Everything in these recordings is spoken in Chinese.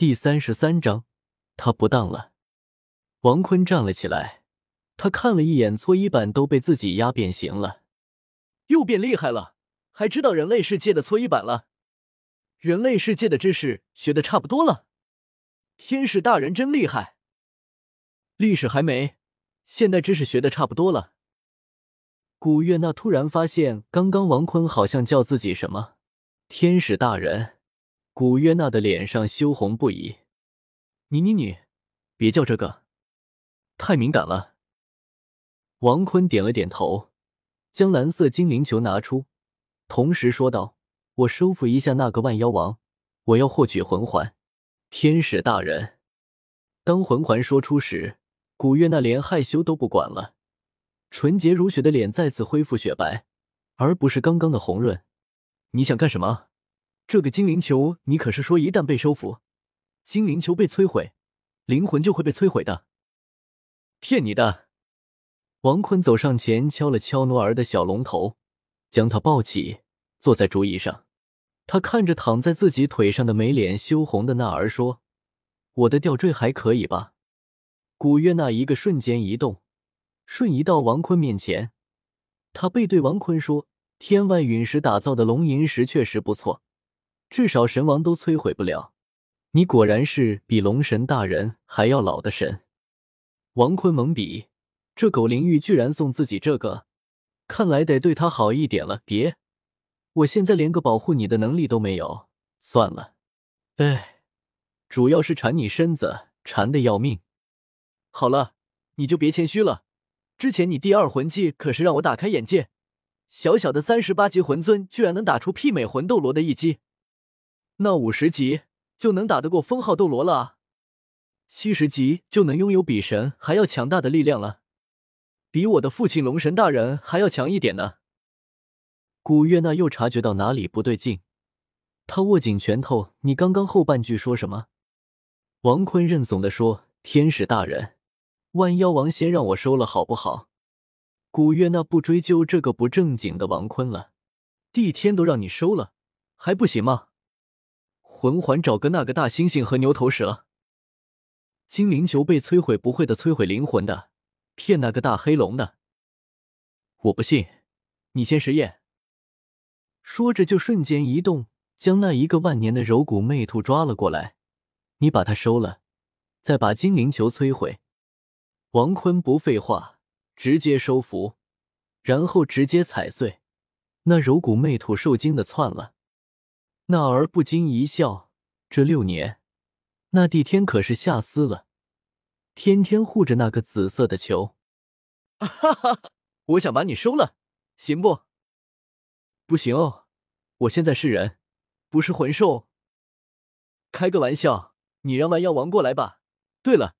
第三十三章，他不当了。王坤站了起来，他看了一眼搓衣板，都被自己压变形了，又变厉害了，还知道人类世界的搓衣板了。人类世界的知识学的差不多了。天使大人真厉害。历史还没，现代知识学的差不多了。古月娜突然发现，刚刚王坤好像叫自己什么“天使大人”。古月娜的脸上羞红不已。你你你，别叫这个，太敏感了。王坤点了点头，将蓝色精灵球拿出，同时说道：“我收服一下那个万妖王，我要获取魂环。”天使大人，当魂环说出时，古月娜连害羞都不管了，纯洁如雪的脸再次恢复雪白，而不是刚刚的红润。你想干什么？这个精灵球，你可是说一旦被收服，精灵球被摧毁，灵魂就会被摧毁的？骗你的！王坤走上前敲了敲诺儿的小龙头，将他抱起，坐在竹椅上。他看着躺在自己腿上的没脸羞红的娜儿说：“我的吊坠还可以吧？”古月娜一个瞬间移动，瞬移到王坤面前。他背对王坤说：“天外陨石打造的龙吟石确实不错。”至少神王都摧毁不了，你果然是比龙神大人还要老的神。王坤懵逼，这狗灵玉居然送自己这个，看来得对他好一点了。别，我现在连个保护你的能力都没有，算了。哎，主要是馋你身子，馋的要命。好了，你就别谦虚了，之前你第二魂技可是让我大开眼界，小小的三十八级魂尊居然能打出媲美魂斗罗的一击。那五十级就能打得过封号斗罗了！七十级就能拥有比神还要强大的力量了，比我的父亲龙神大人还要强一点呢。古月娜又察觉到哪里不对劲，他握紧拳头：“你刚刚后半句说什么？”王坤认怂的说：“天使大人，万妖王先让我收了，好不好？”古月娜不追究这个不正经的王坤了，帝天都让你收了，还不行吗？魂环找个那个大猩猩和牛头蛇，精灵球被摧毁不会的摧毁灵魂的，骗那个大黑龙的，我不信，你先实验。说着就瞬间移动，将那一个万年的柔骨魅兔抓了过来。你把它收了，再把精灵球摧毁。王坤不废话，直接收服，然后直接踩碎。那柔骨魅兔受惊的窜了。那儿不禁一笑，这六年，那帝天可是下死了，天天护着那个紫色的球。哈哈，我想把你收了，行不？不行哦，我现在是人，不是魂兽。开个玩笑，你让万妖王过来吧。对了，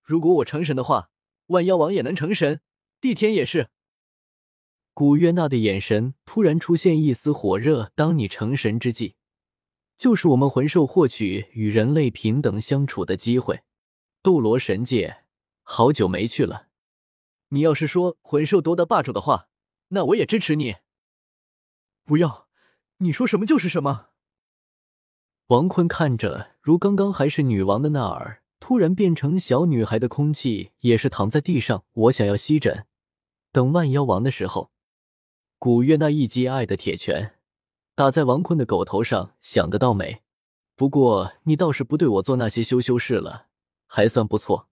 如果我成神的话，万妖王也能成神，帝天也是。古月娜的眼神突然出现一丝火热。当你成神之际。就是我们魂兽获取与人类平等相处的机会。斗罗神界好久没去了。你要是说魂兽夺得霸主的话，那我也支持你。不要，你说什么就是什么。王坤看着如刚刚还是女王的娜儿，突然变成小女孩的空气，也是躺在地上。我想要吸枕。等万妖王的时候，古月那一击爱的铁拳。打在王坤的狗头上，想得到美。不过你倒是不对我做那些羞羞事了，还算不错。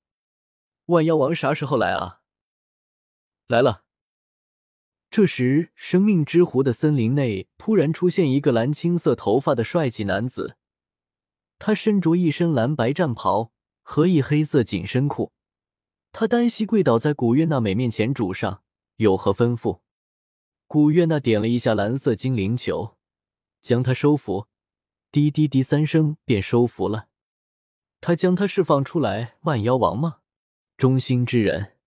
万妖王啥时候来啊？来了。这时，生命之湖的森林内突然出现一个蓝青色头发的帅气男子，他身着一身蓝白战袍和一黑色紧身裤，他单膝跪倒在古月娜美面前，主上有何吩咐？古月娜点了一下蓝色精灵球。将他收服，滴滴滴三声便收服了。他将他释放出来，万妖王吗？忠心之人，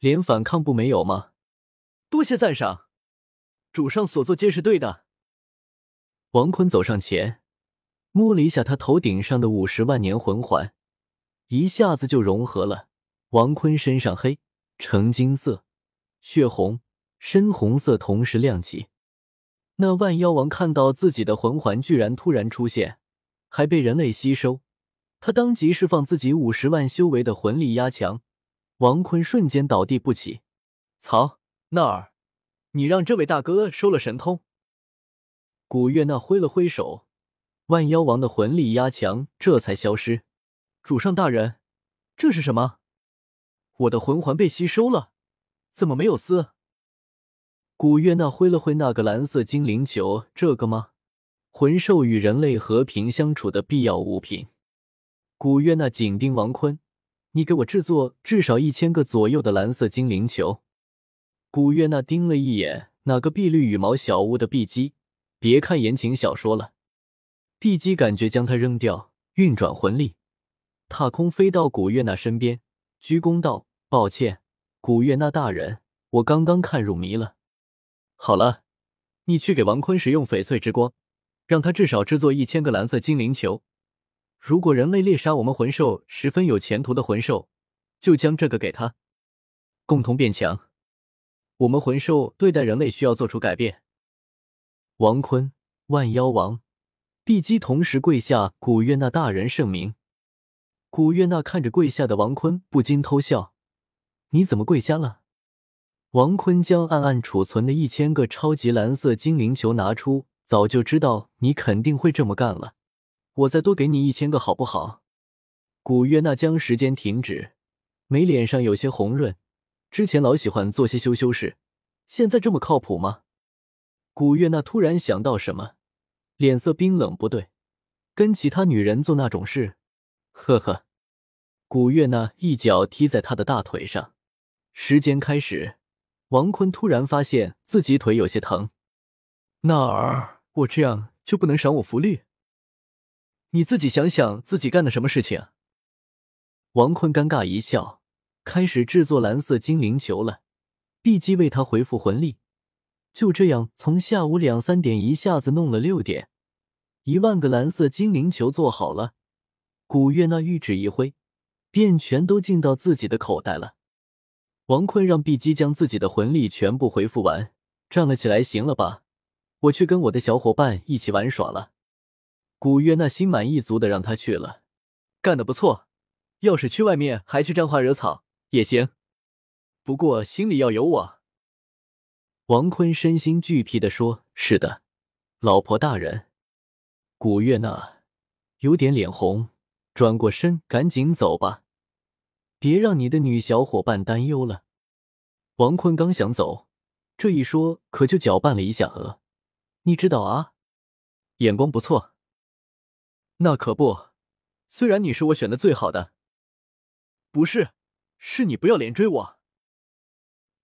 连反抗不没有吗？多谢赞赏，主上所做皆是对的。王坤走上前，摸了一下他头顶上的五十万年魂环，一下子就融合了。王坤身上黑、橙金色、血红、深红色同时亮起。那万妖王看到自己的魂环居然突然出现，还被人类吸收，他当即释放自己五十万修为的魂力压强，王坤瞬间倒地不起。曹那儿，你让这位大哥收了神通。古月娜挥了挥手，万妖王的魂力压强这才消失。主上大人，这是什么？我的魂环被吸收了，怎么没有丝？古月娜挥了挥那个蓝色精灵球，这个吗？魂兽与人类和平相处的必要物品。古月娜紧盯王坤：“你给我制作至少一千个左右的蓝色精灵球。”古月娜盯了一眼那个碧绿羽毛小屋的碧姬，别看言情小说了，碧姬感觉将它扔掉，运转魂力，踏空飞到古月娜身边，鞠躬道：“抱歉，古月娜大人，我刚刚看入迷了。好了，你去给王坤使用翡翠之光。”让他至少制作一千个蓝色精灵球。如果人类猎杀我们魂兽十分有前途的魂兽，就将这个给他，共同变强。我们魂兽对待人类需要做出改变。王坤，万妖王，碧姬同时跪下，古月娜大人圣明。古月娜看着跪下的王坤，不禁偷笑：“你怎么跪下了？”王坤将暗暗储存的一千个超级蓝色精灵球拿出。早就知道你肯定会这么干了，我再多给你一千个好不好？古月娜将时间停止，眉脸上有些红润。之前老喜欢做些羞羞事，现在这么靠谱吗？古月娜突然想到什么，脸色冰冷。不对，跟其他女人做那种事？呵呵。古月娜一脚踢在他的大腿上。时间开始，王坤突然发现自己腿有些疼。那儿。我这样就不能赏我福利？你自己想想自己干的什么事情。王坤尴尬一笑，开始制作蓝色精灵球了。碧姬为他回复魂力，就这样从下午两三点一下子弄了六点，一万个蓝色精灵球做好了。古月那玉指一挥，便全都进到自己的口袋了。王坤让碧姬将自己的魂力全部回复完，站了起来，行了吧？我去跟我的小伙伴一起玩耍了。古月娜心满意足的让他去了，干得不错。要是去外面还去沾花惹草也行，不过心里要有我。王坤身心俱疲的说：“是的，老婆大人。”古月娜有点脸红，转过身赶紧走吧，别让你的女小伙伴担忧了。王坤刚想走，这一说可就搅拌了一下额。你知道啊，眼光不错。那可不，虽然你是我选的最好的，不是，是你不要脸追我。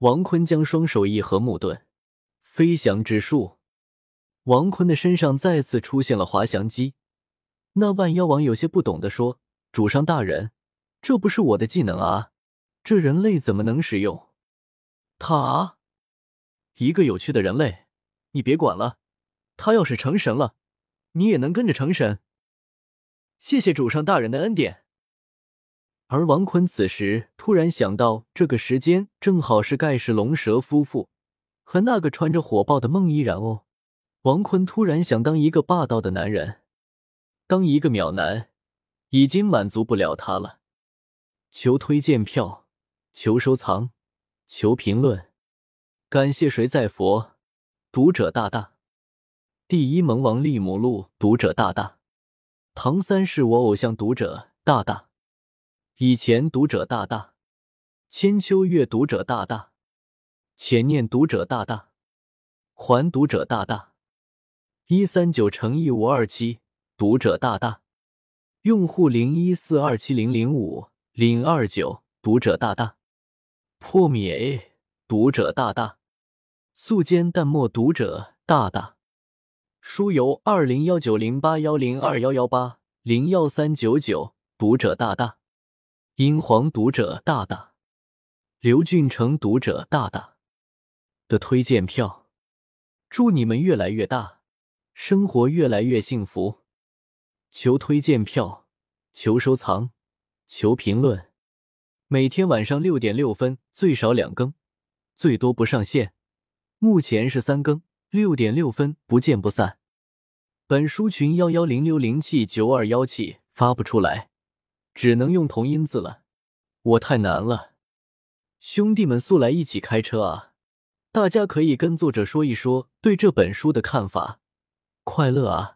王坤将双手一合，木盾飞翔之术。王坤的身上再次出现了滑翔机。那万妖王有些不懂的说：“主上大人，这不是我的技能啊，这人类怎么能使用？他，一个有趣的人类，你别管了。”他要是成神了，你也能跟着成神。谢谢主上大人的恩典。而王坤此时突然想到，这个时间正好是盖世龙蛇夫妇和那个穿着火爆的孟依然哦。王坤突然想当一个霸道的男人，当一个秒男已经满足不了他了。求推荐票，求收藏，求评论，感谢谁在佛读者大大。第一萌王利姆路读者大大，唐三是我偶像读者大大，以前读者大大，千秋月读者大大，浅念读者大大，还读者大大，一三九乘一五二七读者大大，用户零一四二七零零五零二九读者大大，破灭 A 读者大大，素笺淡墨读者大大。书由二零幺九零八幺零二幺幺八零幺三九九读者大大，英皇读者大大，刘俊成读者大大。的推荐票，祝你们越来越大，生活越来越幸福。求推荐票，求收藏，求评论。每天晚上六点六分最少两更，最多不上线。目前是三更。六点六分，不见不散。本书群幺幺零六零七九二幺七发不出来，只能用同音字了。我太难了。兄弟们速来一起开车啊！大家可以跟作者说一说对这本书的看法。快乐啊！